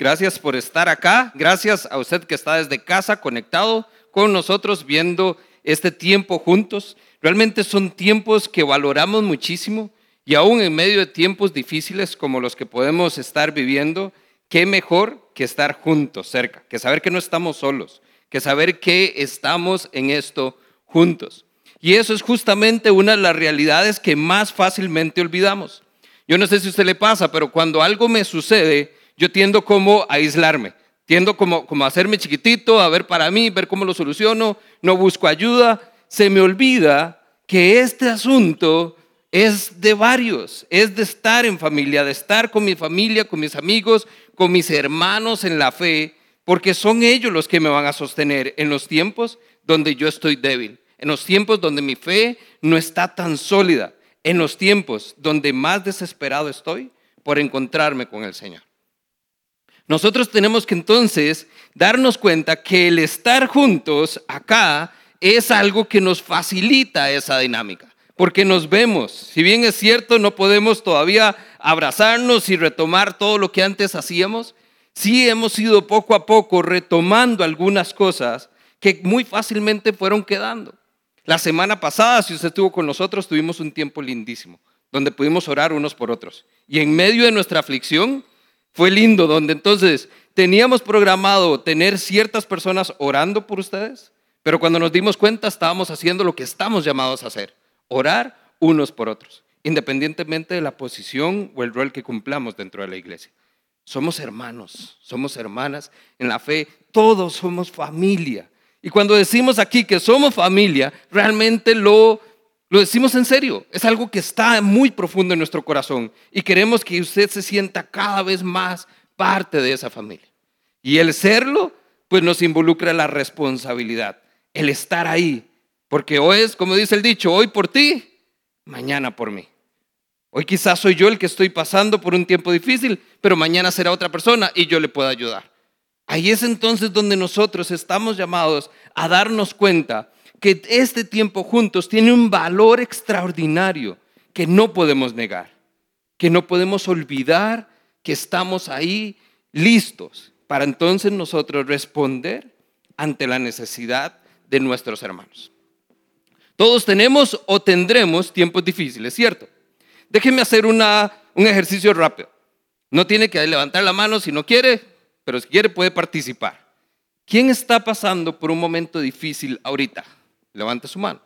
Gracias por estar acá. Gracias a usted que está desde casa conectado con nosotros viendo este tiempo juntos. Realmente son tiempos que valoramos muchísimo y aún en medio de tiempos difíciles como los que podemos estar viviendo, qué mejor que estar juntos, cerca, que saber que no estamos solos, que saber que estamos en esto juntos. Y eso es justamente una de las realidades que más fácilmente olvidamos. Yo no sé si a usted le pasa, pero cuando algo me sucede, yo tiendo como a aislarme, tiendo como, como a hacerme chiquitito, a ver para mí, ver cómo lo soluciono, no busco ayuda. Se me olvida que este asunto es de varios, es de estar en familia, de estar con mi familia, con mis amigos, con mis hermanos en la fe, porque son ellos los que me van a sostener en los tiempos donde yo estoy débil, en los tiempos donde mi fe no está tan sólida, en los tiempos donde más desesperado estoy por encontrarme con el Señor. Nosotros tenemos que entonces darnos cuenta que el estar juntos acá es algo que nos facilita esa dinámica, porque nos vemos. Si bien es cierto, no podemos todavía abrazarnos y retomar todo lo que antes hacíamos, sí hemos ido poco a poco retomando algunas cosas que muy fácilmente fueron quedando. La semana pasada, si usted estuvo con nosotros, tuvimos un tiempo lindísimo, donde pudimos orar unos por otros. Y en medio de nuestra aflicción, fue lindo, donde entonces teníamos programado tener ciertas personas orando por ustedes, pero cuando nos dimos cuenta estábamos haciendo lo que estamos llamados a hacer, orar unos por otros, independientemente de la posición o el rol que cumplamos dentro de la iglesia. Somos hermanos, somos hermanas en la fe, todos somos familia. Y cuando decimos aquí que somos familia, realmente lo lo decimos en serio, es algo que está muy profundo en nuestro corazón y queremos que usted se sienta cada vez más parte de esa familia. Y el serlo, pues nos involucra la responsabilidad, el estar ahí, porque hoy es, como dice el dicho, hoy por ti, mañana por mí. Hoy quizás soy yo el que estoy pasando por un tiempo difícil, pero mañana será otra persona y yo le puedo ayudar. Ahí es entonces donde nosotros estamos llamados a darnos cuenta que este tiempo juntos tiene un valor extraordinario que no podemos negar, que no podemos olvidar que estamos ahí listos para entonces nosotros responder ante la necesidad de nuestros hermanos. Todos tenemos o tendremos tiempos difíciles, ¿cierto? Déjenme hacer una, un ejercicio rápido. No tiene que levantar la mano si no quiere, pero si quiere puede participar. ¿Quién está pasando por un momento difícil ahorita? Levante su mano.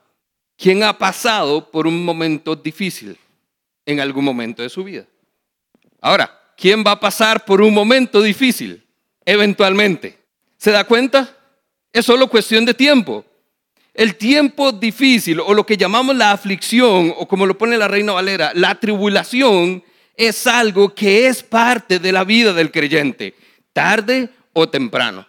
¿Quién ha pasado por un momento difícil en algún momento de su vida? Ahora, ¿quién va a pasar por un momento difícil eventualmente? ¿Se da cuenta? Es solo cuestión de tiempo. El tiempo difícil o lo que llamamos la aflicción o como lo pone la Reina Valera, la tribulación es algo que es parte de la vida del creyente, tarde o temprano.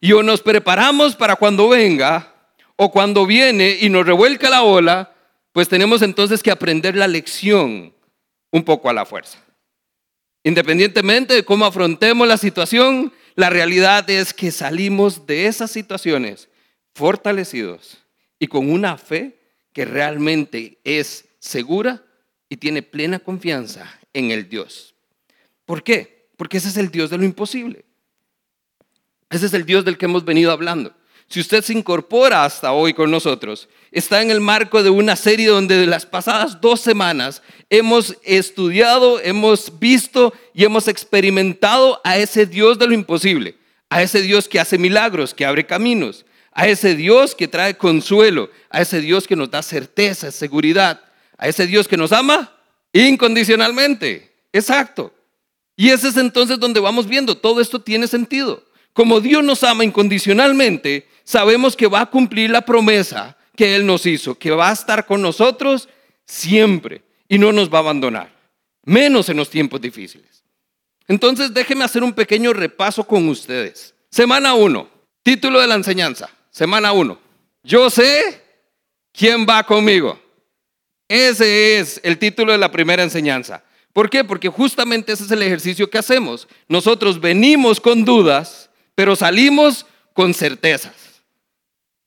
Y o nos preparamos para cuando venga o cuando viene y nos revuelca la ola, pues tenemos entonces que aprender la lección un poco a la fuerza. Independientemente de cómo afrontemos la situación, la realidad es que salimos de esas situaciones fortalecidos y con una fe que realmente es segura y tiene plena confianza en el Dios. ¿Por qué? Porque ese es el Dios de lo imposible. Ese es el Dios del que hemos venido hablando si usted se incorpora hasta hoy con nosotros, está en el marco de una serie donde de las pasadas dos semanas hemos estudiado, hemos visto y hemos experimentado a ese Dios de lo imposible, a ese Dios que hace milagros, que abre caminos, a ese Dios que trae consuelo, a ese Dios que nos da certeza, seguridad, a ese Dios que nos ama incondicionalmente. Exacto. Y ese es entonces donde vamos viendo, todo esto tiene sentido. Como Dios nos ama incondicionalmente, sabemos que va a cumplir la promesa que Él nos hizo, que va a estar con nosotros siempre y no nos va a abandonar, menos en los tiempos difíciles. Entonces déjenme hacer un pequeño repaso con ustedes. Semana 1, título de la enseñanza, semana 1. Yo sé quién va conmigo. Ese es el título de la primera enseñanza. ¿Por qué? Porque justamente ese es el ejercicio que hacemos. Nosotros venimos con dudas, pero salimos con certezas.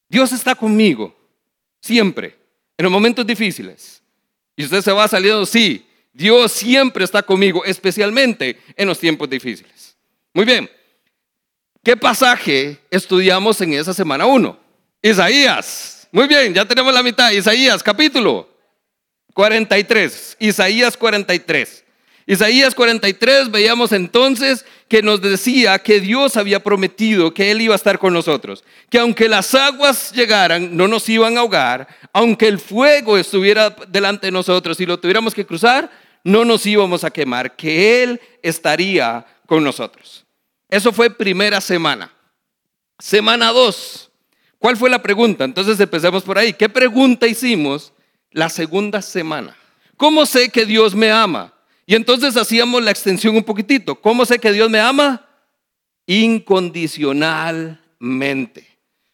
Dios está conmigo, siempre, en los momentos difíciles. Y usted se va saliendo, sí, Dios siempre está conmigo, especialmente en los tiempos difíciles. Muy bien. ¿Qué pasaje estudiamos en esa semana 1? Isaías. Muy bien, ya tenemos la mitad. Isaías, capítulo 43. Isaías 43. Isaías 43 veíamos entonces que nos decía que Dios había prometido que Él iba a estar con nosotros, que aunque las aguas llegaran, no nos iban a ahogar, aunque el fuego estuviera delante de nosotros y lo tuviéramos que cruzar, no nos íbamos a quemar, que Él estaría con nosotros. Eso fue primera semana. Semana 2. ¿Cuál fue la pregunta? Entonces empecemos por ahí. ¿Qué pregunta hicimos la segunda semana? ¿Cómo sé que Dios me ama? Y entonces hacíamos la extensión un poquitito. ¿Cómo sé que Dios me ama? Incondicionalmente.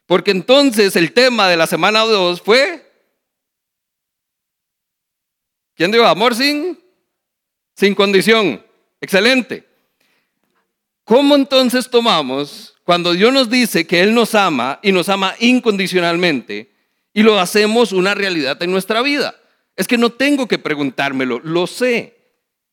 Porque entonces el tema de la semana 2 fue... ¿Quién dijo? Amor sin, sin condición. Excelente. ¿Cómo entonces tomamos cuando Dios nos dice que Él nos ama y nos ama incondicionalmente y lo hacemos una realidad en nuestra vida? Es que no tengo que preguntármelo, lo sé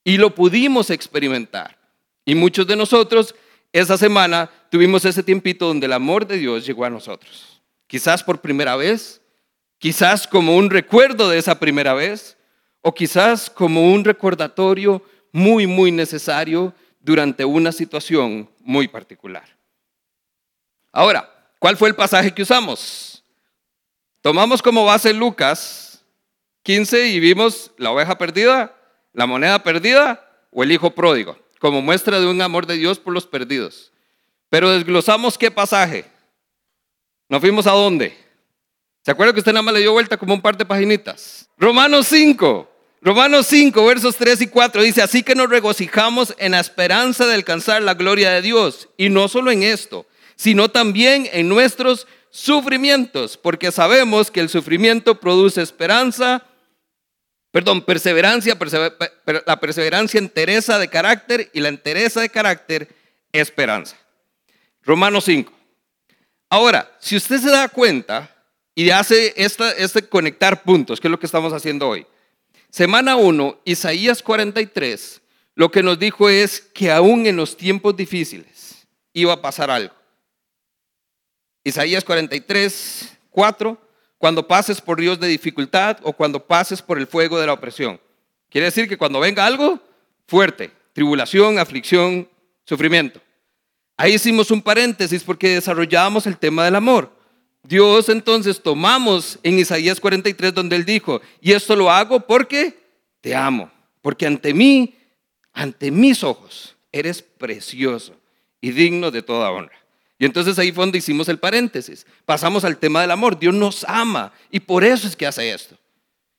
y lo pudimos experimentar. Y muchos de nosotros esa semana tuvimos ese tiempito donde el amor de Dios llegó a nosotros. Quizás por primera vez, quizás como un recuerdo de esa primera vez, o quizás como un recordatorio muy, muy necesario durante una situación muy particular. Ahora, ¿cuál fue el pasaje que usamos? Tomamos como base Lucas 15 y vimos la oveja perdida la moneda perdida o el hijo pródigo, como muestra de un amor de Dios por los perdidos. Pero desglosamos qué pasaje. ¿Nos fuimos a dónde? ¿Se acuerda que usted nada más le dio vuelta como un par de paginitas? Romanos 5. Romanos 5, versos 3 y 4 dice, así que nos regocijamos en la esperanza de alcanzar la gloria de Dios. Y no solo en esto, sino también en nuestros sufrimientos, porque sabemos que el sufrimiento produce esperanza Perdón, perseverancia, la perseverancia entereza de carácter y la entereza de carácter esperanza. Romanos 5. Ahora, si usted se da cuenta y hace este conectar puntos, que es lo que estamos haciendo hoy. Semana 1, Isaías 43, lo que nos dijo es que aún en los tiempos difíciles iba a pasar algo. Isaías 43, 4 cuando pases por ríos de dificultad o cuando pases por el fuego de la opresión. Quiere decir que cuando venga algo fuerte, tribulación, aflicción, sufrimiento. Ahí hicimos un paréntesis porque desarrollábamos el tema del amor. Dios entonces tomamos en Isaías 43 donde él dijo, y esto lo hago porque te amo, porque ante mí, ante mis ojos, eres precioso y digno de toda honra. Y entonces ahí fue donde hicimos el paréntesis. Pasamos al tema del amor. Dios nos ama y por eso es que hace esto.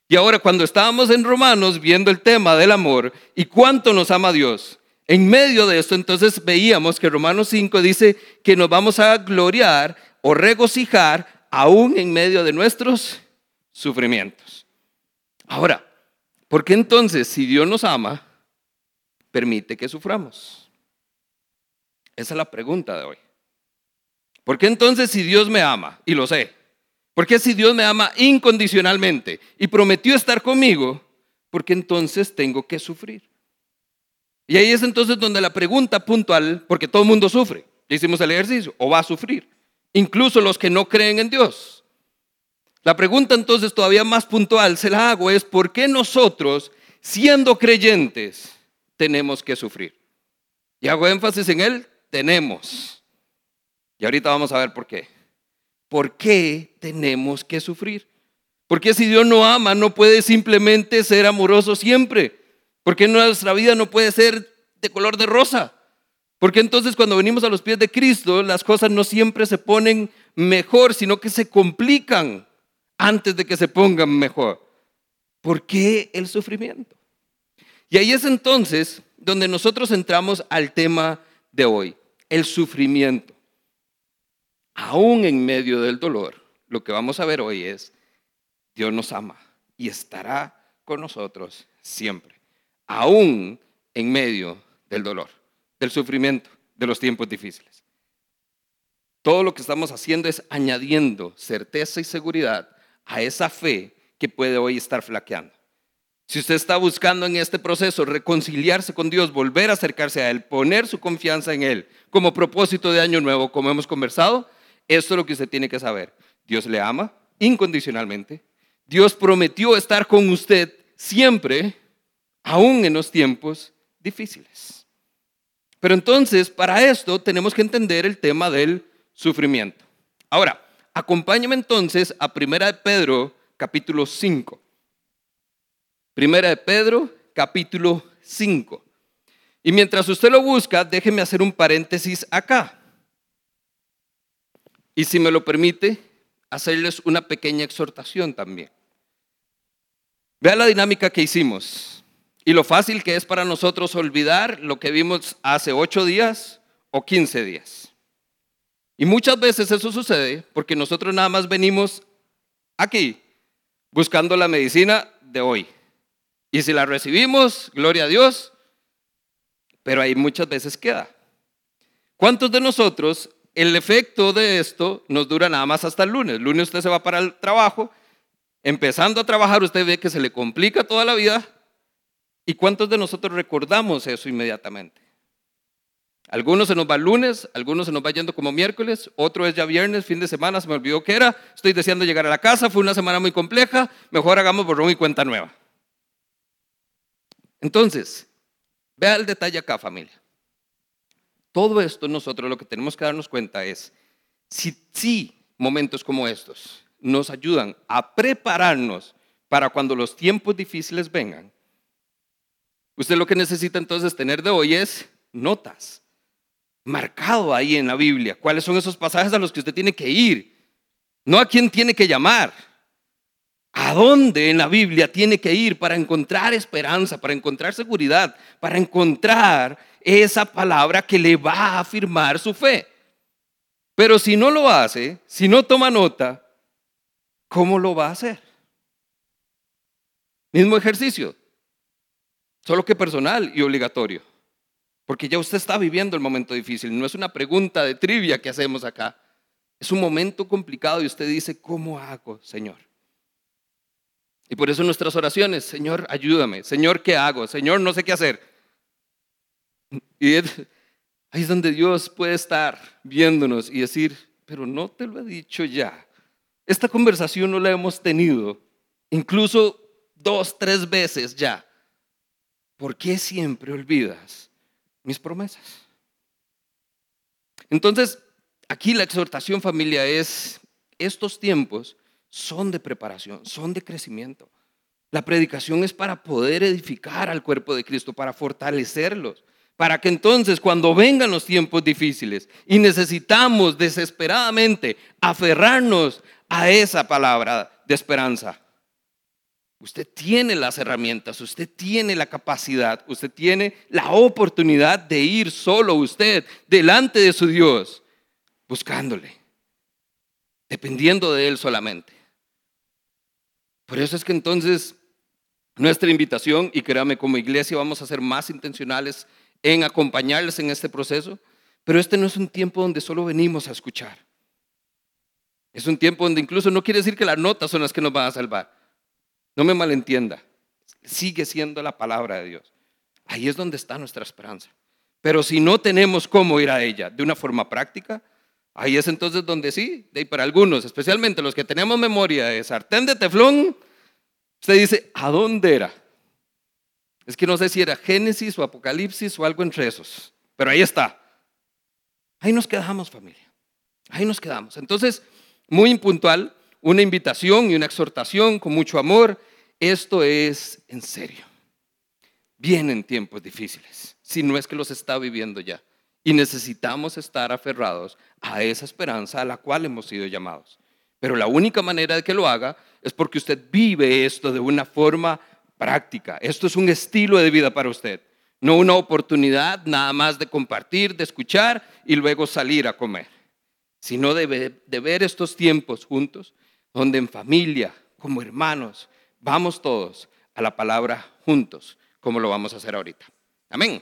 Y ahora cuando estábamos en Romanos viendo el tema del amor y cuánto nos ama Dios, en medio de esto entonces veíamos que Romanos 5 dice que nos vamos a gloriar o regocijar aún en medio de nuestros sufrimientos. Ahora, ¿por qué entonces si Dios nos ama, permite que suframos? Esa es la pregunta de hoy. ¿Por qué entonces si Dios me ama, y lo sé, por qué si Dios me ama incondicionalmente y prometió estar conmigo, por qué entonces tengo que sufrir? Y ahí es entonces donde la pregunta puntual, porque todo el mundo sufre, ya hicimos el ejercicio, o va a sufrir, incluso los que no creen en Dios. La pregunta entonces todavía más puntual se la hago es, ¿por qué nosotros, siendo creyentes, tenemos que sufrir? Y hago énfasis en él, tenemos. Y ahorita vamos a ver por qué. ¿Por qué tenemos que sufrir? Porque si Dios no ama, no puede simplemente ser amoroso siempre. Porque nuestra vida no puede ser de color de rosa. Porque entonces cuando venimos a los pies de Cristo, las cosas no siempre se ponen mejor, sino que se complican antes de que se pongan mejor. ¿Por qué el sufrimiento? Y ahí es entonces donde nosotros entramos al tema de hoy, el sufrimiento aún en medio del dolor, lo que vamos a ver hoy es, Dios nos ama y estará con nosotros siempre, aún en medio del dolor, del sufrimiento, de los tiempos difíciles. Todo lo que estamos haciendo es añadiendo certeza y seguridad a esa fe que puede hoy estar flaqueando. Si usted está buscando en este proceso reconciliarse con Dios, volver a acercarse a Él, poner su confianza en Él como propósito de año nuevo, como hemos conversado, esto es lo que usted tiene que saber. Dios le ama incondicionalmente. Dios prometió estar con usted siempre, aún en los tiempos difíciles. Pero entonces, para esto tenemos que entender el tema del sufrimiento. Ahora, acompáñame entonces a Primera de Pedro, capítulo 5. Primera de Pedro, capítulo 5. Y mientras usted lo busca, déjeme hacer un paréntesis acá. Y si me lo permite, hacerles una pequeña exhortación también. Vea la dinámica que hicimos y lo fácil que es para nosotros olvidar lo que vimos hace ocho días o quince días. Y muchas veces eso sucede porque nosotros nada más venimos aquí buscando la medicina de hoy. Y si la recibimos, gloria a Dios, pero ahí muchas veces queda. ¿Cuántos de nosotros el efecto de esto nos dura nada más hasta el lunes? Lunes usted se va para el trabajo, empezando a trabajar usted ve que se le complica toda la vida. ¿Y cuántos de nosotros recordamos eso inmediatamente? Algunos se nos va lunes, algunos se nos va yendo como miércoles, otro es ya viernes, fin de semana, se me olvidó qué era, estoy deseando llegar a la casa, fue una semana muy compleja, mejor hagamos borrón y cuenta nueva. Entonces, vea el detalle acá, familia. Todo esto nosotros lo que tenemos que darnos cuenta es, si, si momentos como estos nos ayudan a prepararnos para cuando los tiempos difíciles vengan, usted lo que necesita entonces tener de hoy es notas marcado ahí en la Biblia. ¿Cuáles son esos pasajes a los que usted tiene que ir? No a quién tiene que llamar. ¿A dónde en la Biblia tiene que ir para encontrar esperanza, para encontrar seguridad, para encontrar esa palabra que le va a afirmar su fe? Pero si no lo hace, si no toma nota, ¿cómo lo va a hacer? Mismo ejercicio, solo que personal y obligatorio. Porque ya usted está viviendo el momento difícil. No es una pregunta de trivia que hacemos acá. Es un momento complicado y usted dice, ¿cómo hago, Señor? Y por eso nuestras oraciones, Señor, ayúdame. Señor, ¿qué hago? Señor, no sé qué hacer. Y ahí es donde Dios puede estar viéndonos y decir, pero no te lo he dicho ya. Esta conversación no la hemos tenido, incluso dos, tres veces ya. ¿Por qué siempre olvidas mis promesas. Entonces, aquí la exhortación familia es, estos tiempos son de preparación, son de crecimiento. La predicación es para poder edificar al cuerpo de Cristo, para fortalecerlos, para que entonces cuando vengan los tiempos difíciles y necesitamos desesperadamente aferrarnos a esa palabra de esperanza, Usted tiene las herramientas, usted tiene la capacidad, usted tiene la oportunidad de ir solo usted delante de su Dios, buscándole, dependiendo de Él solamente. Por eso es que entonces nuestra invitación, y créame, como iglesia vamos a ser más intencionales en acompañarles en este proceso, pero este no es un tiempo donde solo venimos a escuchar. Es un tiempo donde incluso no quiere decir que las notas son las que nos van a salvar. No me malentienda, sigue siendo la palabra de Dios. Ahí es donde está nuestra esperanza. Pero si no tenemos cómo ir a ella de una forma práctica, ahí es entonces donde sí, y para algunos, especialmente los que tenemos memoria de sartén de teflón, usted dice, ¿a dónde era? Es que no sé si era Génesis o Apocalipsis o algo entre esos, pero ahí está. Ahí nos quedamos familia, ahí nos quedamos. Entonces, muy impuntual, una invitación y una exhortación con mucho amor. Esto es en serio. Vienen tiempos difíciles, si no es que los está viviendo ya. Y necesitamos estar aferrados a esa esperanza a la cual hemos sido llamados. Pero la única manera de que lo haga es porque usted vive esto de una forma práctica. Esto es un estilo de vida para usted, no una oportunidad nada más de compartir, de escuchar y luego salir a comer, sino de, de ver estos tiempos juntos donde en familia, como hermanos, vamos todos a la palabra juntos, como lo vamos a hacer ahorita. Amén.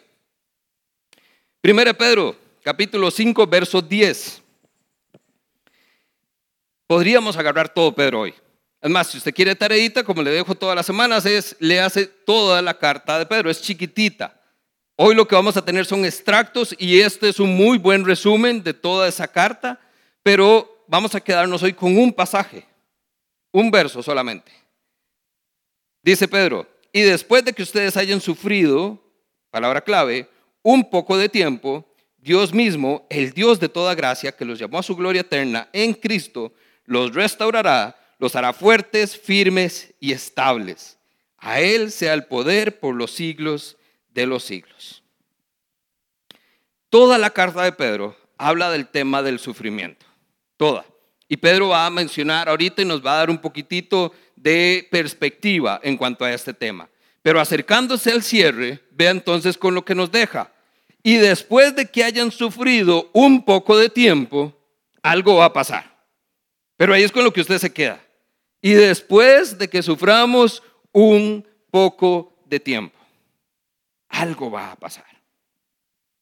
Primera Pedro, capítulo 5, verso 10. Podríamos agarrar todo Pedro hoy, Es más, si usted quiere tareita, como le dejo todas las semanas, es le hace toda la carta de Pedro, es chiquitita. Hoy lo que vamos a tener son extractos y este es un muy buen resumen de toda esa carta, pero vamos a quedarnos hoy con un pasaje, un verso solamente. Dice Pedro, y después de que ustedes hayan sufrido, palabra clave, un poco de tiempo, Dios mismo, el Dios de toda gracia, que los llamó a su gloria eterna en Cristo, los restaurará los hará fuertes, firmes y estables. A Él sea el poder por los siglos de los siglos. Toda la carta de Pedro habla del tema del sufrimiento. Toda. Y Pedro va a mencionar ahorita y nos va a dar un poquitito de perspectiva en cuanto a este tema. Pero acercándose al cierre, vea entonces con lo que nos deja. Y después de que hayan sufrido un poco de tiempo, algo va a pasar. Pero ahí es con lo que usted se queda y después de que suframos un poco de tiempo, algo va a pasar.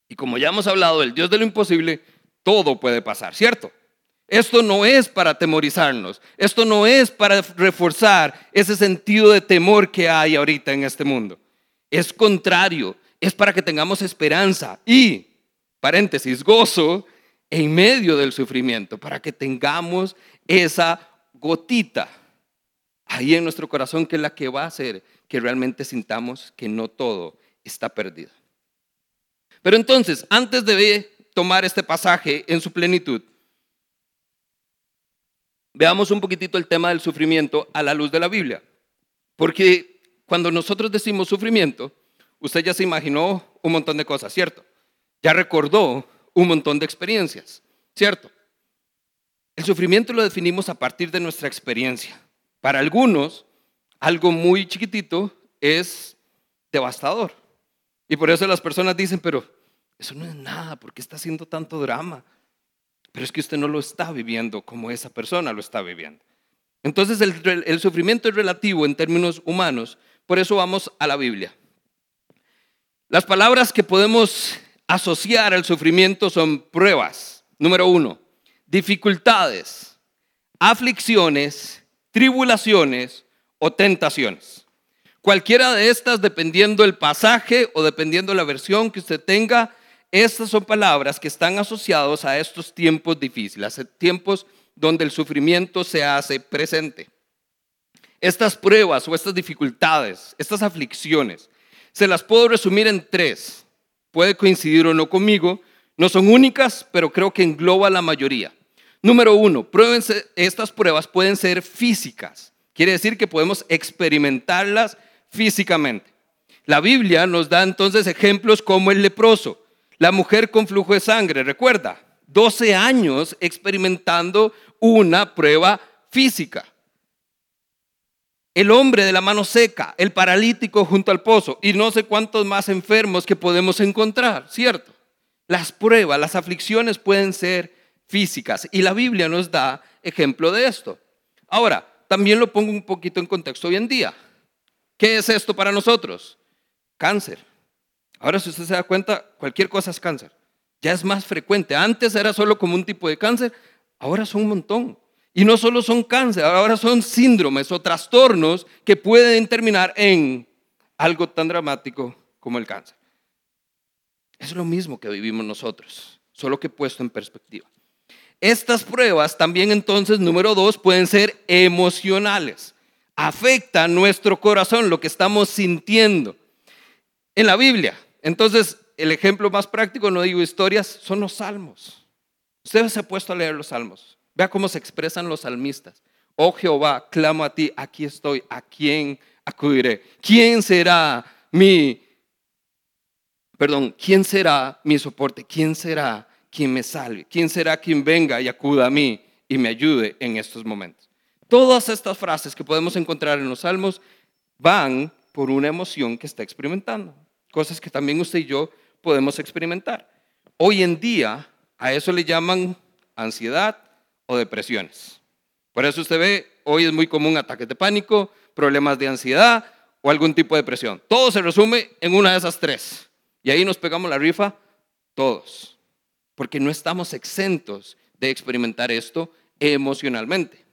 Y como ya hemos hablado del Dios de lo imposible, todo puede pasar, ¿cierto? Esto no es para temorizarnos, esto no es para reforzar ese sentido de temor que hay ahorita en este mundo. Es contrario, es para que tengamos esperanza y, paréntesis, gozo en medio del sufrimiento, para que tengamos esa gotita ahí en nuestro corazón que es la que va a hacer que realmente sintamos que no todo está perdido. Pero entonces, antes de tomar este pasaje en su plenitud, veamos un poquitito el tema del sufrimiento a la luz de la Biblia. Porque cuando nosotros decimos sufrimiento, usted ya se imaginó un montón de cosas, ¿cierto? Ya recordó un montón de experiencias, ¿cierto? El sufrimiento lo definimos a partir de nuestra experiencia. Para algunos, algo muy chiquitito es devastador. Y por eso las personas dicen, pero eso no es nada, ¿por qué está haciendo tanto drama? Pero es que usted no lo está viviendo como esa persona lo está viviendo. Entonces el, el sufrimiento es relativo en términos humanos, por eso vamos a la Biblia. Las palabras que podemos asociar al sufrimiento son pruebas. Número uno, dificultades, aflicciones tribulaciones o tentaciones. Cualquiera de estas, dependiendo el pasaje o dependiendo la versión que usted tenga, estas son palabras que están asociados a estos tiempos difíciles, a tiempos donde el sufrimiento se hace presente. Estas pruebas o estas dificultades, estas aflicciones, se las puedo resumir en tres. Puede coincidir o no conmigo, no son únicas, pero creo que engloba la mayoría. Número uno, pruébense, estas pruebas pueden ser físicas. Quiere decir que podemos experimentarlas físicamente. La Biblia nos da entonces ejemplos como el leproso, la mujer con flujo de sangre, recuerda, 12 años experimentando una prueba física. El hombre de la mano seca, el paralítico junto al pozo y no sé cuántos más enfermos que podemos encontrar, ¿cierto? Las pruebas, las aflicciones pueden ser físicas. Y la Biblia nos da ejemplo de esto. Ahora, también lo pongo un poquito en contexto hoy en día. ¿Qué es esto para nosotros? Cáncer. Ahora, si usted se da cuenta, cualquier cosa es cáncer. Ya es más frecuente. Antes era solo como un tipo de cáncer, ahora son un montón. Y no solo son cáncer, ahora son síndromes o trastornos que pueden terminar en algo tan dramático como el cáncer. Es lo mismo que vivimos nosotros, solo que puesto en perspectiva. Estas pruebas también entonces, número dos, pueden ser emocionales. Afecta nuestro corazón, lo que estamos sintiendo. En la Biblia, entonces, el ejemplo más práctico, no digo historias, son los salmos. Usted se ha puesto a leer los salmos. Vea cómo se expresan los salmistas. Oh Jehová, clamo a ti, aquí estoy, ¿a quién acudiré? ¿Quién será mi, perdón, quién será mi soporte? ¿Quién será quien me salve? ¿Quién será quien venga y acuda a mí y me ayude en estos momentos? Todas estas frases que podemos encontrar en los salmos van por una emoción que está experimentando, cosas que también usted y yo podemos experimentar. Hoy en día a eso le llaman ansiedad o depresiones. Por eso usted ve, hoy es muy común ataques de pánico, problemas de ansiedad o algún tipo de depresión. Todo se resume en una de esas tres. Y ahí nos pegamos la rifa todos porque no estamos exentos de experimentar esto emocionalmente.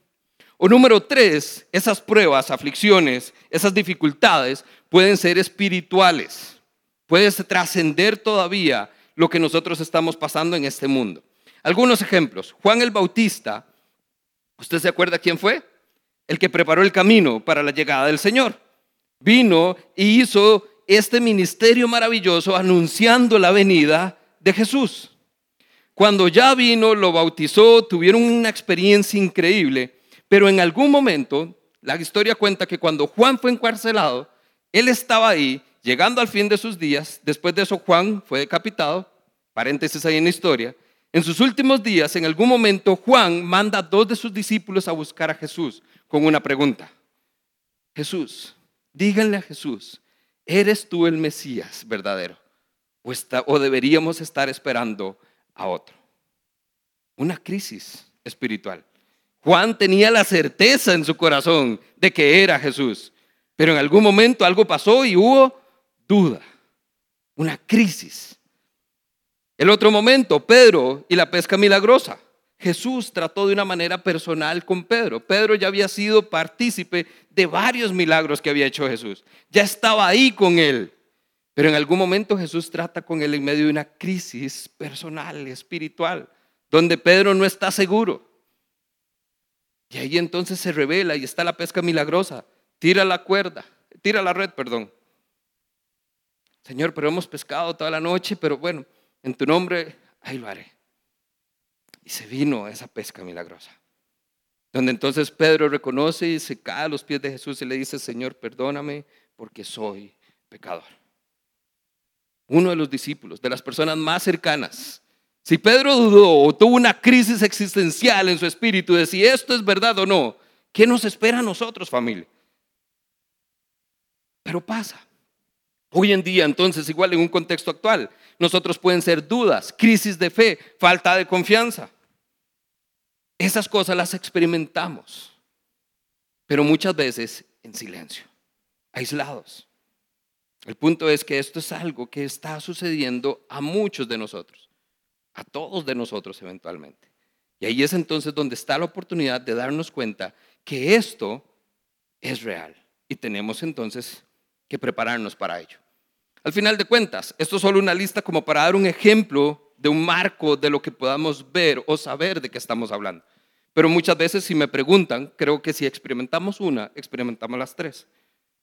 O número tres, esas pruebas, aflicciones, esas dificultades pueden ser espirituales. Puedes trascender todavía lo que nosotros estamos pasando en este mundo. Algunos ejemplos. Juan el Bautista, ¿usted se acuerda quién fue? El que preparó el camino para la llegada del Señor. Vino y hizo este ministerio maravilloso anunciando la venida de Jesús. Cuando ya vino, lo bautizó, tuvieron una experiencia increíble pero en algún momento, la historia cuenta que cuando Juan fue encarcelado, él estaba ahí, llegando al fin de sus días. Después de eso, Juan fue decapitado. Paréntesis ahí en la historia. En sus últimos días, en algún momento, Juan manda a dos de sus discípulos a buscar a Jesús con una pregunta. Jesús, díganle a Jesús, ¿eres tú el Mesías verdadero? ¿O, o deberíamos estar esperando a otro? Una crisis espiritual. Juan tenía la certeza en su corazón de que era Jesús, pero en algún momento algo pasó y hubo duda, una crisis. El otro momento, Pedro y la pesca milagrosa. Jesús trató de una manera personal con Pedro. Pedro ya había sido partícipe de varios milagros que había hecho Jesús. Ya estaba ahí con él. Pero en algún momento Jesús trata con él en medio de una crisis personal, espiritual, donde Pedro no está seguro. Y ahí entonces se revela y está la pesca milagrosa. Tira la cuerda, tira la red, perdón. Señor, pero hemos pescado toda la noche, pero bueno, en tu nombre, ahí lo haré. Y se vino esa pesca milagrosa. Donde entonces Pedro reconoce y se cae a los pies de Jesús y le dice, Señor, perdóname porque soy pecador. Uno de los discípulos, de las personas más cercanas si Pedro dudó o tuvo una crisis existencial en su espíritu de si esto es verdad o no, ¿qué nos espera a nosotros, familia? Pero pasa. Hoy en día, entonces, igual en un contexto actual, nosotros pueden ser dudas, crisis de fe, falta de confianza. Esas cosas las experimentamos, pero muchas veces en silencio, aislados. El punto es que esto es algo que está sucediendo a muchos de nosotros a todos de nosotros eventualmente. Y ahí es entonces donde está la oportunidad de darnos cuenta que esto es real y tenemos entonces que prepararnos para ello. Al final de cuentas, esto es solo una lista como para dar un ejemplo de un marco de lo que podamos ver o saber de qué estamos hablando. Pero muchas veces si me preguntan, creo que si experimentamos una, experimentamos las tres.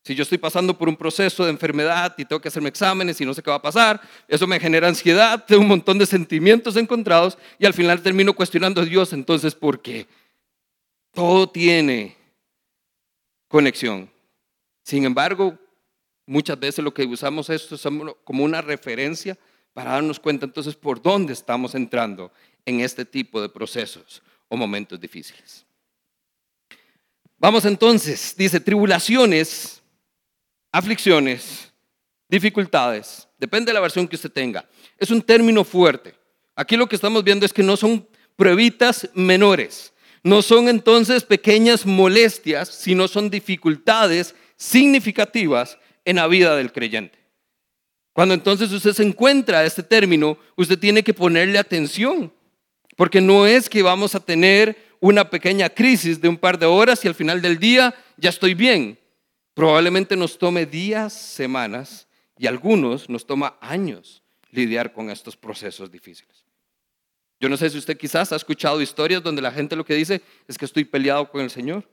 Si yo estoy pasando por un proceso de enfermedad y tengo que hacerme exámenes y no sé qué va a pasar, eso me genera ansiedad, tengo un montón de sentimientos encontrados y al final termino cuestionando a Dios, entonces, ¿por qué? Todo tiene conexión. Sin embargo, muchas veces lo que usamos esto es como una referencia para darnos cuenta entonces por dónde estamos entrando en este tipo de procesos o momentos difíciles. Vamos entonces, dice, tribulaciones aflicciones, dificultades, depende de la versión que usted tenga. Es un término fuerte. Aquí lo que estamos viendo es que no son pruebitas menores, no son entonces pequeñas molestias, sino son dificultades significativas en la vida del creyente. Cuando entonces usted se encuentra este término, usted tiene que ponerle atención, porque no es que vamos a tener una pequeña crisis de un par de horas y al final del día ya estoy bien. Probablemente nos tome días, semanas y algunos nos toma años lidiar con estos procesos difíciles. Yo no sé si usted quizás ha escuchado historias donde la gente lo que dice es que estoy peleado con el Señor.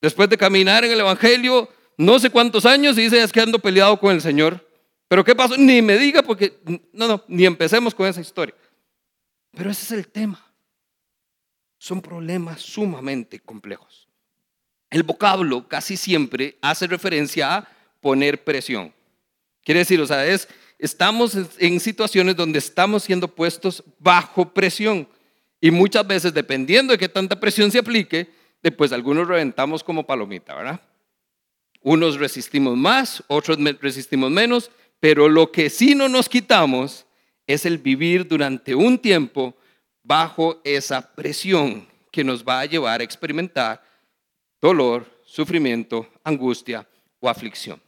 Después de caminar en el Evangelio no sé cuántos años y dice es que ando peleado con el Señor. Pero ¿qué pasó? Ni me diga porque, no, no, ni empecemos con esa historia. Pero ese es el tema. Son problemas sumamente complejos. El vocablo casi siempre hace referencia a poner presión. Quiere decir, o sea, es, estamos en situaciones donde estamos siendo puestos bajo presión. Y muchas veces, dependiendo de qué tanta presión se aplique, después algunos reventamos como palomita, ¿verdad? Unos resistimos más, otros resistimos menos, pero lo que sí no nos quitamos es el vivir durante un tiempo bajo esa presión que nos va a llevar a experimentar dolor, sufrimiento, angustia o aflicción.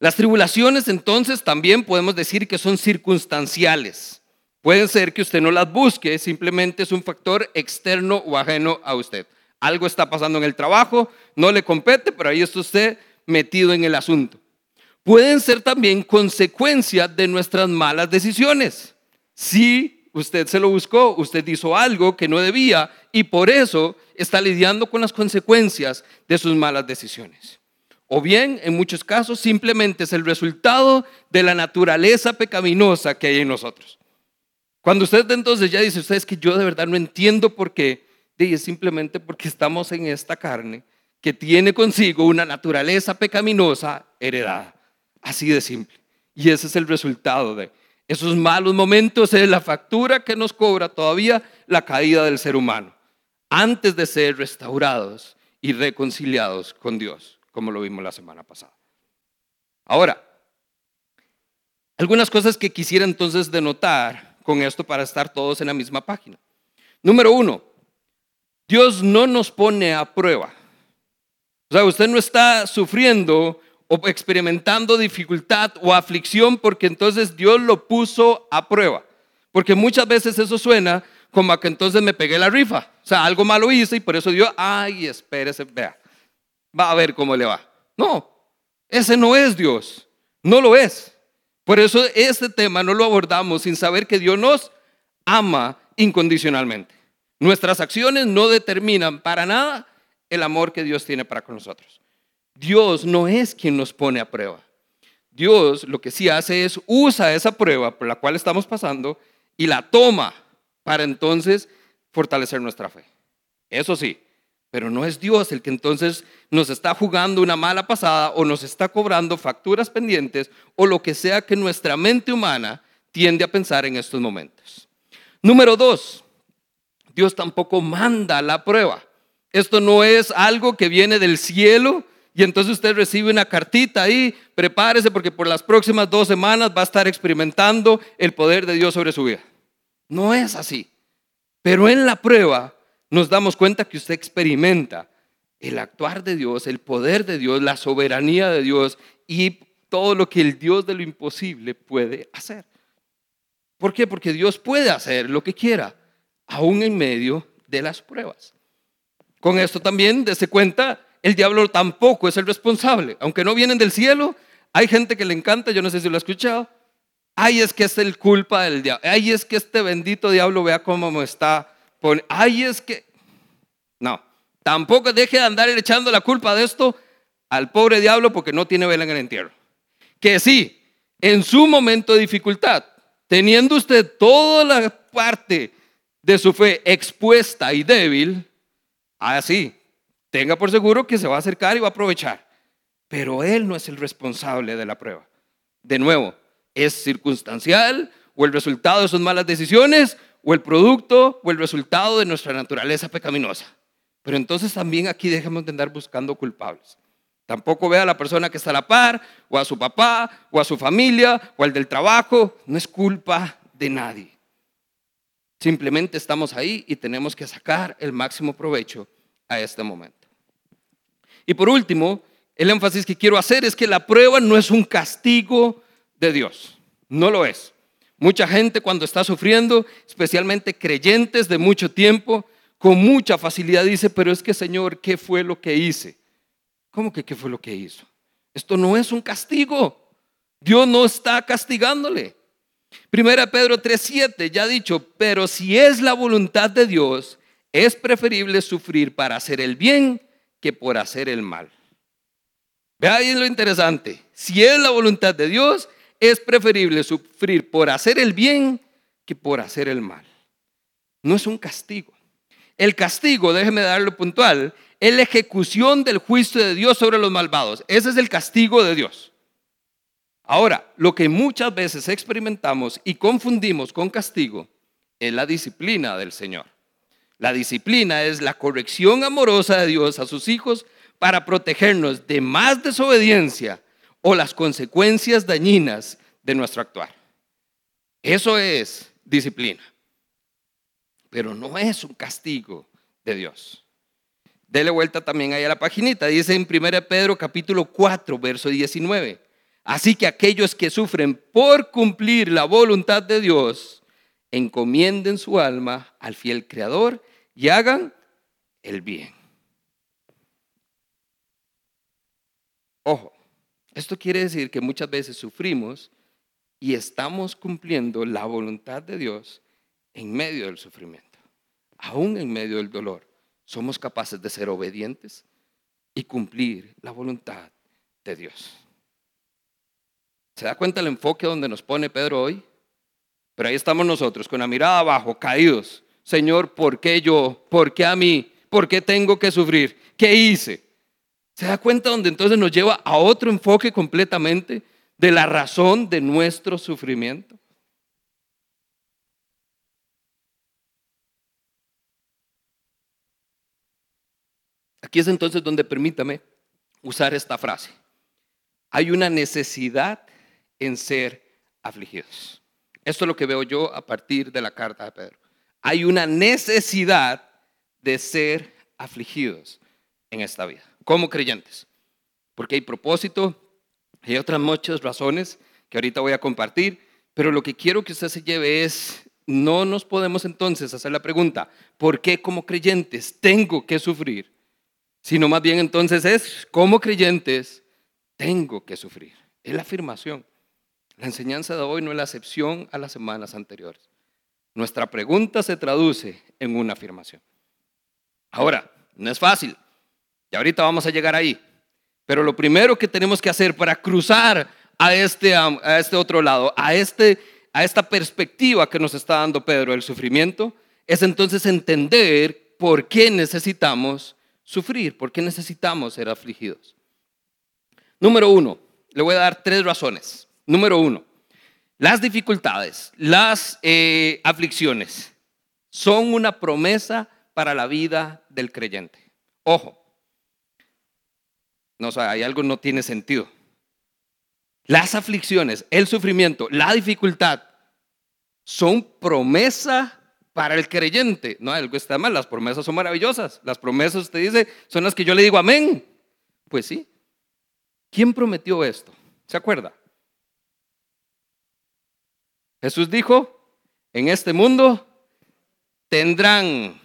Las tribulaciones entonces también podemos decir que son circunstanciales. Pueden ser que usted no las busque, simplemente es un factor externo o ajeno a usted. Algo está pasando en el trabajo, no le compete, pero ahí está usted metido en el asunto. Pueden ser también consecuencia de nuestras malas decisiones. Si usted se lo buscó, usted hizo algo que no debía y por eso está lidiando con las consecuencias de sus malas decisiones. O bien, en muchos casos, simplemente es el resultado de la naturaleza pecaminosa que hay en nosotros. Cuando usted entonces ya dice, usted es que yo de verdad no entiendo por qué, es simplemente porque estamos en esta carne que tiene consigo una naturaleza pecaminosa heredada. Así de simple. Y ese es el resultado de esos malos momentos, es la factura que nos cobra todavía la caída del ser humano, antes de ser restaurados y reconciliados con Dios, como lo vimos la semana pasada. Ahora, algunas cosas que quisiera entonces denotar con esto para estar todos en la misma página. Número uno, Dios no nos pone a prueba. O sea, usted no está sufriendo o experimentando dificultad o aflicción porque entonces Dios lo puso a prueba. Porque muchas veces eso suena como a que entonces me pegué la rifa. O sea, algo malo hice y por eso Dios, ay, espérese, vea, va a ver cómo le va. No, ese no es Dios. No lo es. Por eso este tema no lo abordamos sin saber que Dios nos ama incondicionalmente. Nuestras acciones no determinan para nada el amor que Dios tiene para con nosotros. Dios no es quien nos pone a prueba. Dios lo que sí hace es usa esa prueba por la cual estamos pasando y la toma para entonces fortalecer nuestra fe. Eso sí, pero no es Dios el que entonces nos está jugando una mala pasada o nos está cobrando facturas pendientes o lo que sea que nuestra mente humana tiende a pensar en estos momentos. Número dos, Dios tampoco manda la prueba. Esto no es algo que viene del cielo y entonces usted recibe una cartita ahí, prepárese porque por las próximas dos semanas va a estar experimentando el poder de Dios sobre su vida. No es así. Pero en la prueba nos damos cuenta que usted experimenta el actuar de Dios, el poder de Dios, la soberanía de Dios y todo lo que el Dios de lo imposible puede hacer. ¿Por qué? Porque Dios puede hacer lo que quiera, aún en medio de las pruebas. Con esto también, dése cuenta, el diablo tampoco es el responsable. Aunque no vienen del cielo, hay gente que le encanta, yo no sé si lo ha escuchado. Ay, es que es el culpa del diablo. Ay, es que este bendito diablo vea cómo me está ay, es que, no, tampoco deje de andar echando la culpa de esto al pobre diablo porque no tiene vela en el entierro. Que sí, en su momento de dificultad, teniendo usted toda la parte de su fe expuesta y débil, así, tenga por seguro que se va a acercar y va a aprovechar. Pero él no es el responsable de la prueba. De nuevo, es circunstancial o el resultado de sus malas decisiones o el producto o el resultado de nuestra naturaleza pecaminosa. Pero entonces también aquí dejemos de andar buscando culpables. Tampoco vea a la persona que está a la par, o a su papá, o a su familia, o al del trabajo. No es culpa de nadie. Simplemente estamos ahí y tenemos que sacar el máximo provecho a este momento. Y por último, el énfasis que quiero hacer es que la prueba no es un castigo de Dios. No lo es. Mucha gente cuando está sufriendo, especialmente creyentes de mucho tiempo, con mucha facilidad dice, pero es que Señor, ¿qué fue lo que hice? ¿Cómo que qué fue lo que hizo? Esto no es un castigo. Dios no está castigándole. Primera Pedro 3:7 ya ha dicho, pero si es la voluntad de Dios, es preferible sufrir para hacer el bien que por hacer el mal. Ve ahí lo interesante. Si es la voluntad de Dios, es preferible sufrir por hacer el bien que por hacer el mal. No es un castigo. El castigo, déjeme darlo puntual, es la ejecución del juicio de Dios sobre los malvados. Ese es el castigo de Dios. Ahora, lo que muchas veces experimentamos y confundimos con castigo es la disciplina del Señor. La disciplina es la corrección amorosa de Dios a sus hijos para protegernos de más desobediencia o las consecuencias dañinas de nuestro actuar. Eso es disciplina. Pero no es un castigo de Dios. Dele vuelta también ahí a la paginita. Dice en 1 Pedro capítulo 4, verso 19. Así que aquellos que sufren por cumplir la voluntad de Dios, encomienden su alma al fiel Creador y hagan el bien. Ojo, esto quiere decir que muchas veces sufrimos y estamos cumpliendo la voluntad de Dios en medio del sufrimiento, aún en medio del dolor. Somos capaces de ser obedientes y cumplir la voluntad de Dios. ¿Se da cuenta el enfoque donde nos pone Pedro hoy? Pero ahí estamos nosotros, con la mirada abajo, caídos. Señor, ¿por qué yo? ¿Por qué a mí? ¿Por qué tengo que sufrir? ¿Qué hice? ¿Se da cuenta donde entonces nos lleva a otro enfoque completamente de la razón de nuestro sufrimiento? Aquí es entonces donde permítame usar esta frase. Hay una necesidad en ser afligidos. Esto es lo que veo yo a partir de la carta de Pedro. Hay una necesidad de ser afligidos en esta vida, como creyentes. Porque hay propósito, hay otras muchas razones que ahorita voy a compartir, pero lo que quiero que usted se lleve es, no nos podemos entonces hacer la pregunta, ¿por qué como creyentes tengo que sufrir? Sino más bien entonces es, como creyentes tengo que sufrir. Es la afirmación. La enseñanza de hoy no es la excepción a las semanas anteriores. Nuestra pregunta se traduce en una afirmación. Ahora, no es fácil. Y ahorita vamos a llegar ahí. Pero lo primero que tenemos que hacer para cruzar a este, a este otro lado, a, este, a esta perspectiva que nos está dando Pedro del sufrimiento, es entonces entender por qué necesitamos sufrir, por qué necesitamos ser afligidos. Número uno, le voy a dar tres razones. Número uno, las dificultades, las eh, aflicciones son una promesa para la vida del creyente. Ojo, no, hay algo no tiene sentido. Las aflicciones, el sufrimiento, la dificultad son promesa para el creyente. No, algo está mal, las promesas son maravillosas. Las promesas, usted dice, son las que yo le digo amén. Pues sí. ¿Quién prometió esto? ¿Se acuerda? Jesús dijo, en este mundo tendrán,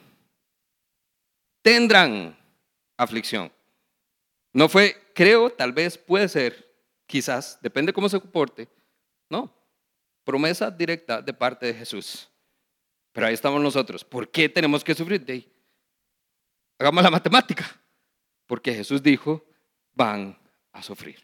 tendrán aflicción. No fue, creo, tal vez, puede ser, quizás, depende cómo se comporte. No, promesa directa de parte de Jesús. Pero ahí estamos nosotros. ¿Por qué tenemos que sufrir? De ahí? Hagamos la matemática. Porque Jesús dijo, van a sufrir.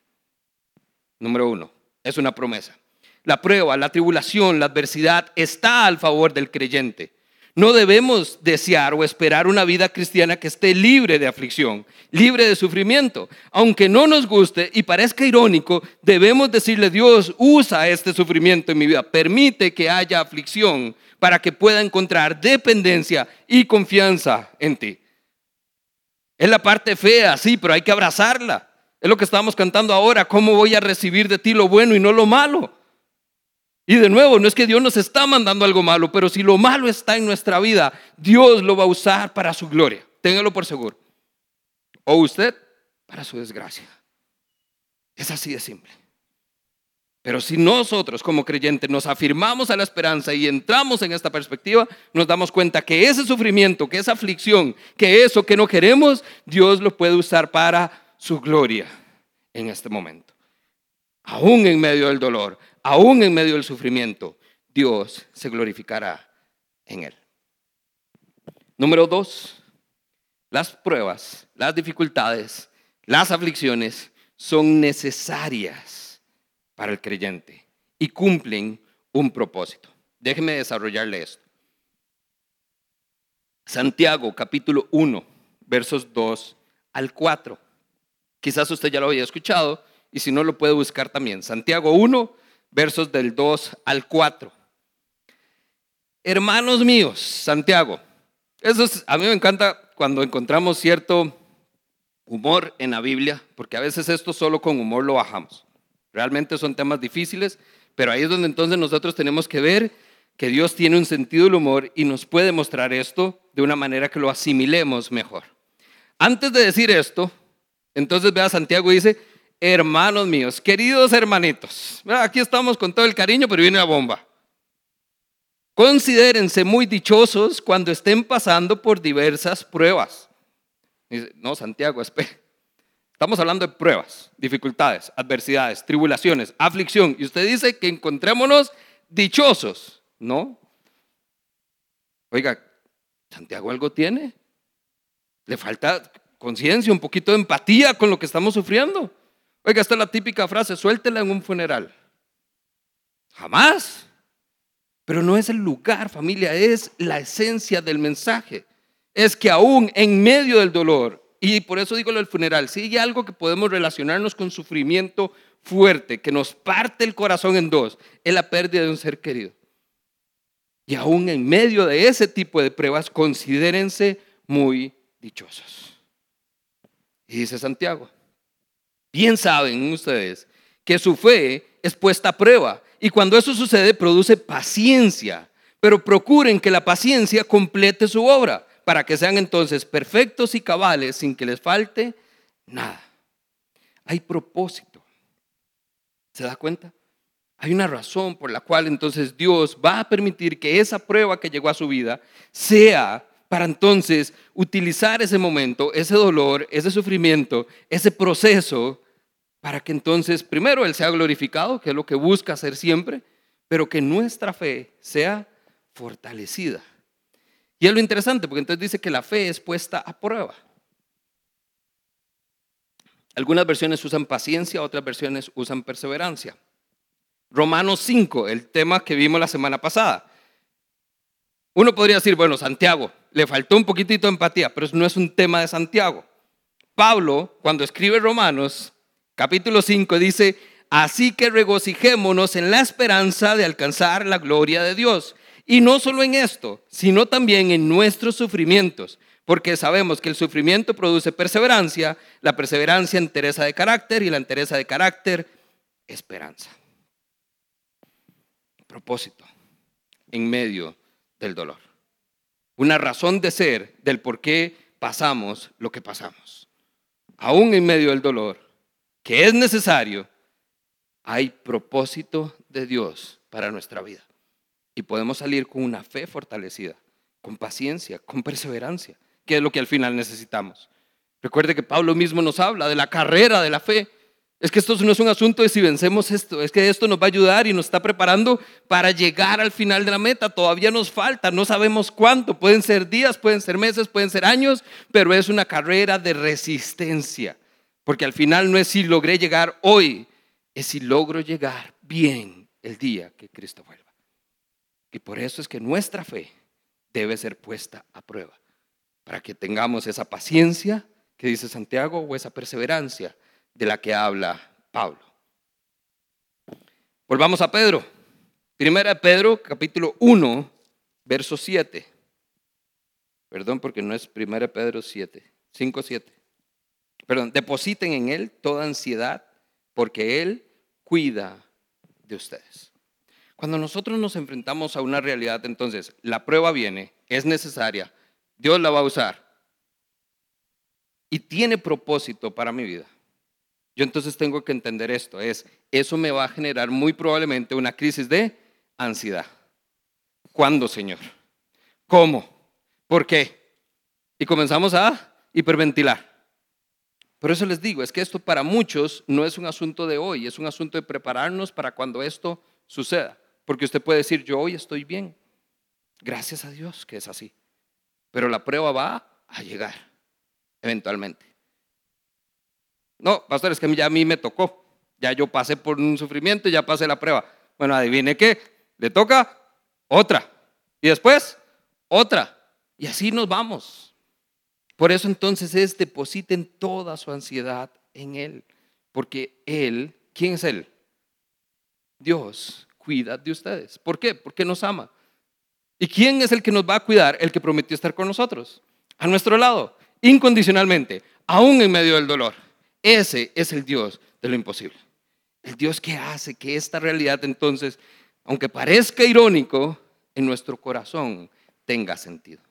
Número uno, es una promesa. La prueba, la tribulación, la adversidad está al favor del creyente. No debemos desear o esperar una vida cristiana que esté libre de aflicción, libre de sufrimiento. Aunque no nos guste y parezca irónico, debemos decirle, Dios, usa este sufrimiento en mi vida, permite que haya aflicción para que pueda encontrar dependencia y confianza en ti. Es la parte fea, sí, pero hay que abrazarla. Es lo que estamos cantando ahora, ¿cómo voy a recibir de ti lo bueno y no lo malo? Y de nuevo, no es que Dios nos está mandando algo malo, pero si lo malo está en nuestra vida, Dios lo va a usar para su gloria. Téngalo por seguro. O usted para su desgracia. Es así de simple. Pero si nosotros como creyentes nos afirmamos a la esperanza y entramos en esta perspectiva, nos damos cuenta que ese sufrimiento, que esa aflicción, que eso que no queremos, Dios lo puede usar para su gloria en este momento. Aún en medio del dolor, aún en medio del sufrimiento, Dios se glorificará en él. Número dos, las pruebas, las dificultades, las aflicciones son necesarias para el creyente y cumplen un propósito. Déjeme desarrollarle esto. Santiago capítulo 1, versos 2 al 4. Quizás usted ya lo había escuchado y si no lo puede buscar también. Santiago 1, versos del 2 al 4. Hermanos míos, Santiago, eso a mí me encanta cuando encontramos cierto humor en la Biblia, porque a veces esto solo con humor lo bajamos. Realmente son temas difíciles, pero ahí es donde entonces nosotros tenemos que ver que Dios tiene un sentido del humor y nos puede mostrar esto de una manera que lo asimilemos mejor. Antes de decir esto, entonces vea Santiago y dice, hermanos míos, queridos hermanitos. Aquí estamos con todo el cariño, pero viene la bomba. Considérense muy dichosos cuando estén pasando por diversas pruebas. no, Santiago, espera. Estamos hablando de pruebas, dificultades, adversidades, tribulaciones, aflicción. Y usted dice que encontrémonos dichosos, ¿no? Oiga, Santiago algo tiene. Le falta conciencia, un poquito de empatía con lo que estamos sufriendo. Oiga, esta es la típica frase, suéltela en un funeral. Jamás. Pero no es el lugar, familia, es la esencia del mensaje. Es que aún en medio del dolor, y por eso digo lo del funeral, si hay algo que podemos relacionarnos con sufrimiento fuerte, que nos parte el corazón en dos, es la pérdida de un ser querido. Y aún en medio de ese tipo de pruebas, considérense muy dichosos. Y dice Santiago, bien saben ustedes que su fe es puesta a prueba y cuando eso sucede produce paciencia, pero procuren que la paciencia complete su obra para que sean entonces perfectos y cabales sin que les falte nada. Hay propósito. ¿Se da cuenta? Hay una razón por la cual entonces Dios va a permitir que esa prueba que llegó a su vida sea para entonces utilizar ese momento, ese dolor, ese sufrimiento, ese proceso para que entonces primero Él sea glorificado, que es lo que busca hacer siempre, pero que nuestra fe sea fortalecida. Y es lo interesante, porque entonces dice que la fe es puesta a prueba. Algunas versiones usan paciencia, otras versiones usan perseverancia. Romanos 5, el tema que vimos la semana pasada. Uno podría decir, bueno, Santiago, le faltó un poquitito de empatía, pero no es un tema de Santiago. Pablo, cuando escribe Romanos, capítulo 5 dice, así que regocijémonos en la esperanza de alcanzar la gloria de Dios. Y no solo en esto, sino también en nuestros sufrimientos, porque sabemos que el sufrimiento produce perseverancia, la perseverancia entereza de carácter y la entereza de carácter esperanza. Propósito en medio del dolor. Una razón de ser del por qué pasamos lo que pasamos. Aún en medio del dolor, que es necesario, hay propósito de Dios para nuestra vida. Y podemos salir con una fe fortalecida, con paciencia, con perseverancia, que es lo que al final necesitamos. Recuerde que Pablo mismo nos habla de la carrera de la fe. Es que esto no es un asunto de si vencemos esto, es que esto nos va a ayudar y nos está preparando para llegar al final de la meta. Todavía nos falta, no sabemos cuánto, pueden ser días, pueden ser meses, pueden ser años, pero es una carrera de resistencia. Porque al final no es si logré llegar hoy, es si logro llegar bien el día que Cristo vuelva. Y por eso es que nuestra fe debe ser puesta a prueba, para que tengamos esa paciencia que dice Santiago o esa perseverancia de la que habla Pablo. Volvamos a Pedro. Primera de Pedro, capítulo 1, verso 7. Perdón, porque no es Primera de Pedro 7, 5, 7 perdón, depositen en Él toda ansiedad, porque Él cuida de ustedes. Cuando nosotros nos enfrentamos a una realidad, entonces la prueba viene, es necesaria, Dios la va a usar y tiene propósito para mi vida. Yo entonces tengo que entender esto, es, eso me va a generar muy probablemente una crisis de ansiedad. ¿Cuándo, Señor? ¿Cómo? ¿Por qué? Y comenzamos a hiperventilar. Por eso les digo, es que esto para muchos no es un asunto de hoy, es un asunto de prepararnos para cuando esto suceda. Porque usted puede decir, yo hoy estoy bien. Gracias a Dios que es así. Pero la prueba va a llegar eventualmente. No, pastor, es que ya a mí me tocó. Ya yo pasé por un sufrimiento, ya pasé la prueba. Bueno, adivine qué, le toca otra. Y después, otra. Y así nos vamos. Por eso entonces es depositen toda su ansiedad en Él, porque Él, ¿quién es Él? Dios cuida de ustedes. ¿Por qué? Porque nos ama. ¿Y quién es el que nos va a cuidar? El que prometió estar con nosotros, a nuestro lado, incondicionalmente, aún en medio del dolor. Ese es el Dios de lo imposible. El Dios que hace que esta realidad entonces, aunque parezca irónico, en nuestro corazón tenga sentido.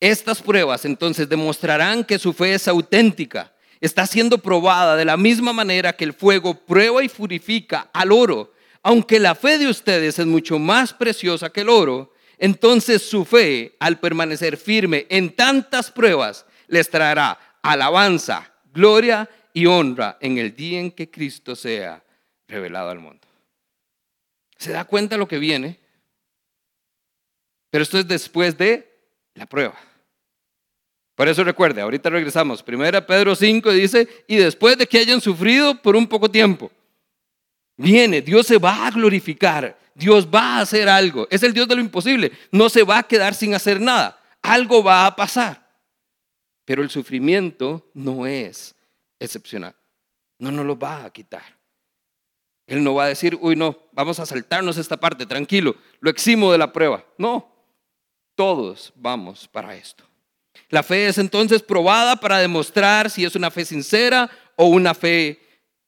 Estas pruebas entonces demostrarán que su fe es auténtica, está siendo probada de la misma manera que el fuego prueba y purifica al oro aunque la fe de ustedes es mucho más preciosa que el oro, entonces su fe, al permanecer firme en tantas pruebas, les traerá alabanza, gloria y honra en el día en que Cristo sea revelado al mundo. ¿Se da cuenta lo que viene? Pero esto es después de la prueba. Por eso recuerde, ahorita regresamos. Primera Pedro 5 dice, y después de que hayan sufrido por un poco tiempo, viene, Dios se va a glorificar, Dios va a hacer algo. Es el Dios de lo imposible, no se va a quedar sin hacer nada, algo va a pasar. Pero el sufrimiento no es excepcional, no nos lo va a quitar. Él no va a decir, uy, no, vamos a saltarnos esta parte, tranquilo, lo eximo de la prueba. No, todos vamos para esto. La fe es entonces probada para demostrar si es una fe sincera o una fe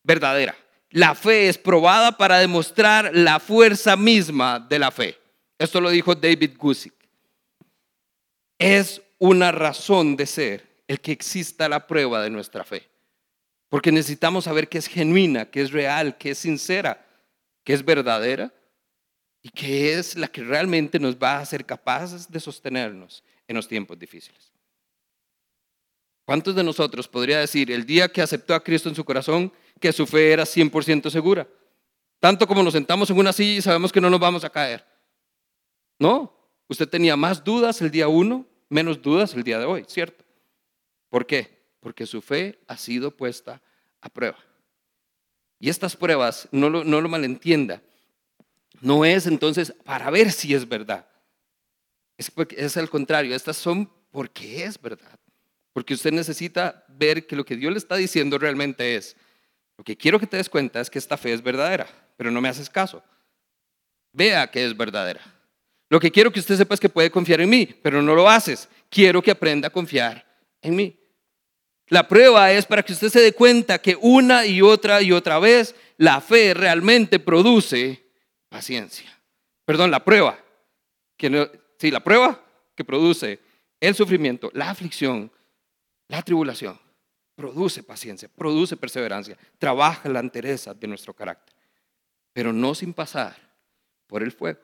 verdadera. La fe es probada para demostrar la fuerza misma de la fe. Esto lo dijo David Gusick. Es una razón de ser el que exista la prueba de nuestra fe. Porque necesitamos saber que es genuina, que es real, que es sincera, que es verdadera y que es la que realmente nos va a hacer capaces de sostenernos en los tiempos difíciles. ¿Cuántos de nosotros podría decir el día que aceptó a Cristo en su corazón que su fe era 100% segura? Tanto como nos sentamos en una silla y sabemos que no nos vamos a caer. No, usted tenía más dudas el día uno, menos dudas el día de hoy, ¿cierto? ¿Por qué? Porque su fe ha sido puesta a prueba. Y estas pruebas, no lo, malentienda, no es entonces para ver si es verdad. Es, es al contrario, estas son porque es verdad. Porque usted necesita ver que lo que Dios le está diciendo realmente es, lo que quiero que te des cuenta es que esta fe es verdadera, pero no me haces caso. Vea que es verdadera. Lo que quiero que usted sepa es que puede confiar en mí, pero no lo haces. Quiero que aprenda a confiar en mí. La prueba es para que usted se dé cuenta que una y otra y otra vez la fe realmente produce paciencia. Perdón, la prueba. Que sí, la prueba que produce el sufrimiento, la aflicción, la tribulación produce paciencia, produce perseverancia, trabaja la entereza de nuestro carácter, pero no sin pasar por el fuego.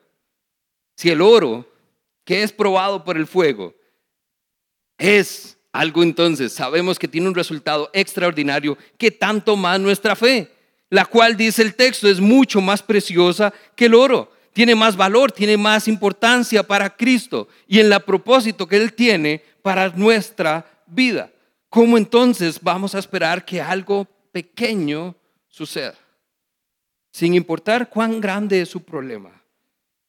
Si el oro, que es probado por el fuego, es algo entonces, sabemos que tiene un resultado extraordinario, que tanto más nuestra fe, la cual dice el texto es mucho más preciosa que el oro, tiene más valor, tiene más importancia para Cristo y en el propósito que Él tiene para nuestra vida. ¿cómo entonces vamos a esperar que algo pequeño suceda? Sin importar cuán grande es su problema.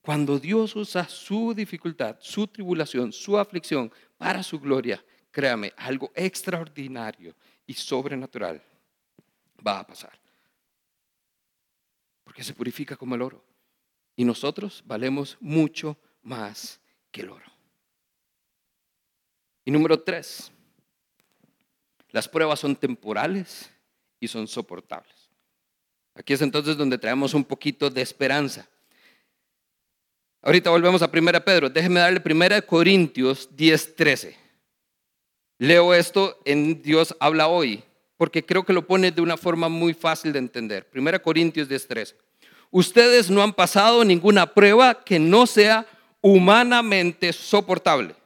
Cuando Dios usa su dificultad, su tribulación, su aflicción para su gloria, créame, algo extraordinario y sobrenatural va a pasar. Porque se purifica como el oro. Y nosotros valemos mucho más que el oro. Y número tres, las pruebas son temporales y son soportables. Aquí es entonces donde traemos un poquito de esperanza. Ahorita volvemos a 1 Pedro. Déjeme darle 1 Corintios 10:13. Leo esto en Dios habla hoy, porque creo que lo pone de una forma muy fácil de entender. 1 Corintios 10:13. Ustedes no han pasado ninguna prueba que no sea humanamente soportable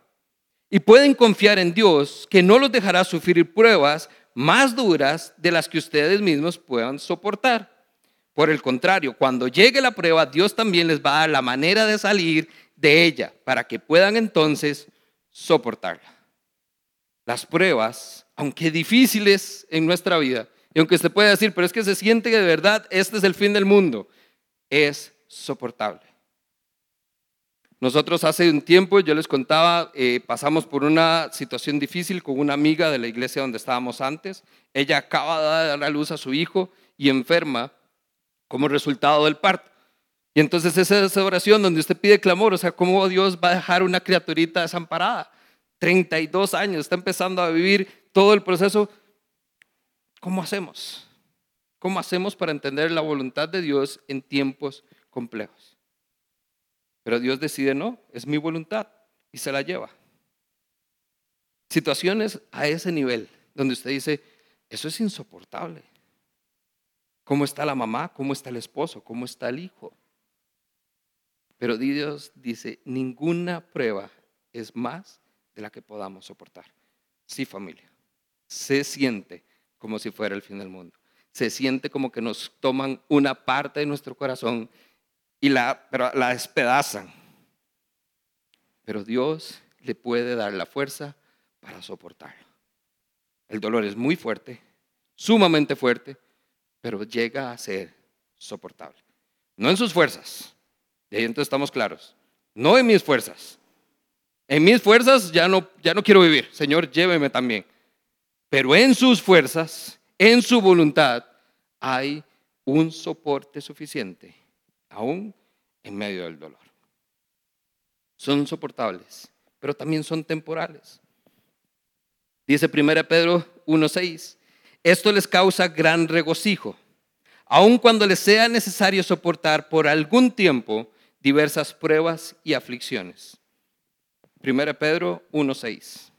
y pueden confiar en Dios que no los dejará sufrir pruebas más duras de las que ustedes mismos puedan soportar. Por el contrario, cuando llegue la prueba, Dios también les va a dar la manera de salir de ella para que puedan entonces soportarla. Las pruebas, aunque difíciles en nuestra vida, y aunque usted pueda decir, pero es que se siente que de verdad este es el fin del mundo, es soportable. Nosotros hace un tiempo, yo les contaba, eh, pasamos por una situación difícil con una amiga de la iglesia donde estábamos antes. Ella acaba de dar a luz a su hijo y enferma como resultado del parto. Y entonces esa es esa oración donde usted pide clamor, o sea, ¿cómo Dios va a dejar una criaturita desamparada? 32 años, está empezando a vivir todo el proceso. ¿Cómo hacemos? ¿Cómo hacemos para entender la voluntad de Dios en tiempos complejos? Pero Dios decide, no, es mi voluntad y se la lleva. Situaciones a ese nivel donde usted dice, eso es insoportable. cómo está la mamá, cómo está el esposo, cómo está el hijo. Pero Dios dice, ninguna prueba es más de la que podamos soportar. Sí, familia, se siente como si fuera el fin del mundo. Se siente como que nos toman una parte de nuestro corazón y la, la despedazan. Pero Dios le puede dar la fuerza para soportarlo. El dolor es muy fuerte, sumamente fuerte, pero llega a ser soportable. No en sus fuerzas, de ahí entonces estamos claros, no en mis fuerzas. En mis fuerzas ya no, ya no quiero vivir, Señor, lléveme también. Pero en sus fuerzas, en su voluntad, hay un soporte suficiente, aún en medio del dolor. Son soportables, pero también son temporales. Dice 1 Pedro 1.6, esto les causa gran regocijo, aun cuando les sea necesario soportar por algún tiempo diversas pruebas y aflicciones. 1 Pedro 1.6.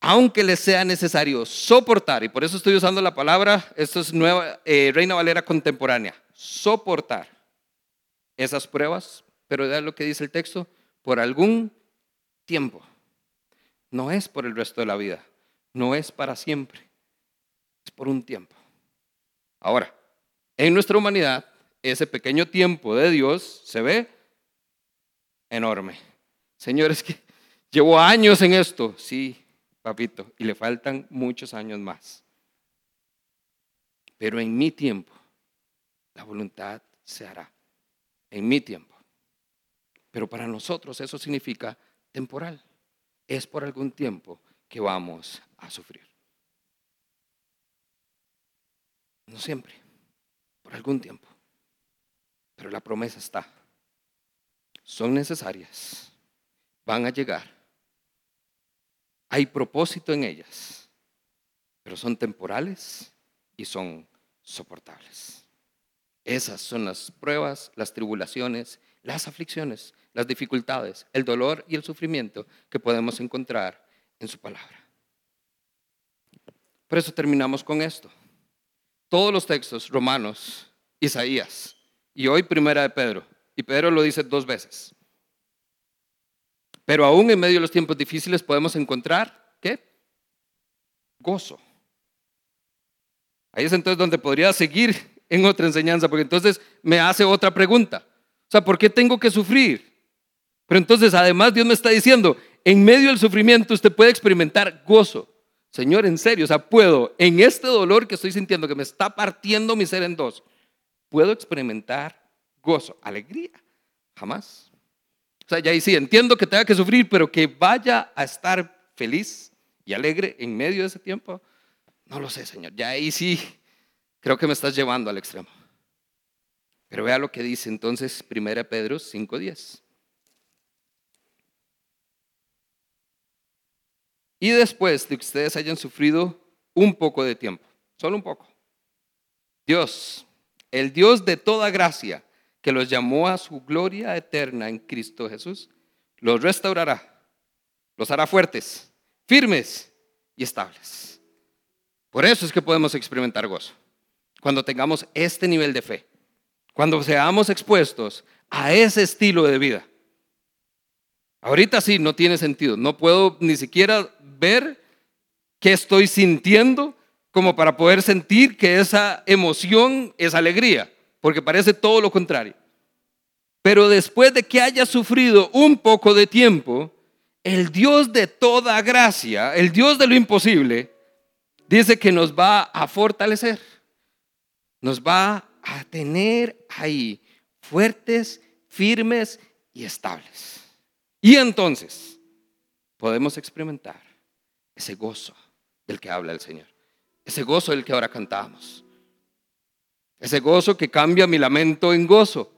Aunque les sea necesario soportar, y por eso estoy usando la palabra, esto es nueva, eh, Reina Valera contemporánea, soportar esas pruebas, pero vean lo que dice el texto, por algún tiempo. No es por el resto de la vida, no es para siempre, es por un tiempo. Ahora, en nuestra humanidad, ese pequeño tiempo de Dios se ve enorme. Señores, que llevo años en esto, sí, papito, y le faltan muchos años más. Pero en mi tiempo, la voluntad se hará. En mi tiempo. Pero para nosotros eso significa temporal es por algún tiempo que vamos a sufrir. No siempre, por algún tiempo. Pero la promesa está. Son necesarias. Van a llegar. Hay propósito en ellas. Pero son temporales y son soportables. Esas son las pruebas, las tribulaciones, las aflicciones las dificultades, el dolor y el sufrimiento que podemos encontrar en su palabra. Por eso terminamos con esto. Todos los textos, Romanos, Isaías y hoy Primera de Pedro, y Pedro lo dice dos veces. Pero aún en medio de los tiempos difíciles podemos encontrar, ¿qué? Gozo. Ahí es entonces donde podría seguir en otra enseñanza, porque entonces me hace otra pregunta. O sea, ¿por qué tengo que sufrir? Pero entonces además Dios me está diciendo, en medio del sufrimiento usted puede experimentar gozo. Señor, en serio, o sea, puedo, en este dolor que estoy sintiendo, que me está partiendo mi ser en dos, puedo experimentar gozo, alegría. Jamás. Sea, ya ahí sí, entiendo que tenga que sufrir, pero que vaya a estar feliz y alegre en medio de ese tiempo. No lo sé, Señor. Ya ahí sí, creo que me estás llevando al extremo. Pero vea lo que dice entonces 1 Pedro 5.10. Y después de que ustedes hayan sufrido un poco de tiempo, solo un poco, Dios, el Dios de toda gracia, que los llamó a su gloria eterna en Cristo Jesús, los restaurará, los hará fuertes, firmes y estables. Por eso es que podemos experimentar gozo. Cuando tengamos este nivel de fe, cuando seamos expuestos a ese estilo de vida. Ahorita sí, no tiene sentido. No puedo ni siquiera ver qué estoy sintiendo como para poder sentir que esa emoción es alegría, porque parece todo lo contrario. Pero después de que haya sufrido un poco de tiempo, el Dios de toda gracia, el Dios de lo imposible, dice que nos va a fortalecer, nos va a tener ahí fuertes, firmes y estables. Y entonces podemos experimentar ese gozo del que habla el Señor, ese gozo del que ahora cantamos, ese gozo que cambia mi lamento en gozo,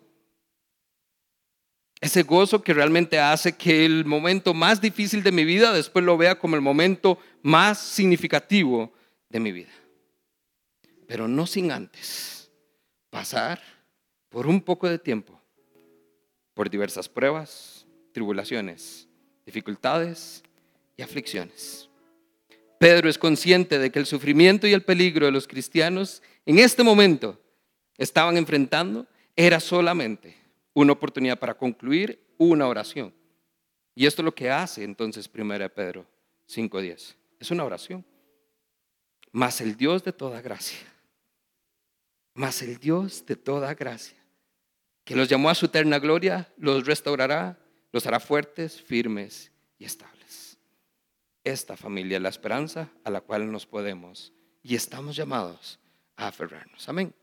ese gozo que realmente hace que el momento más difícil de mi vida después lo vea como el momento más significativo de mi vida. Pero no sin antes pasar por un poco de tiempo, por diversas pruebas, tribulaciones, dificultades y aflicciones. Pedro es consciente de que el sufrimiento y el peligro de los cristianos en este momento estaban enfrentando era solamente una oportunidad para concluir una oración. Y esto es lo que hace entonces 1 Pedro 5.10. Es una oración. Mas el Dios de toda gracia, mas el Dios de toda gracia, que los llamó a su eterna gloria, los restaurará, los hará fuertes, firmes y estables. Esta familia es la esperanza a la cual nos podemos y estamos llamados a aferrarnos. Amén.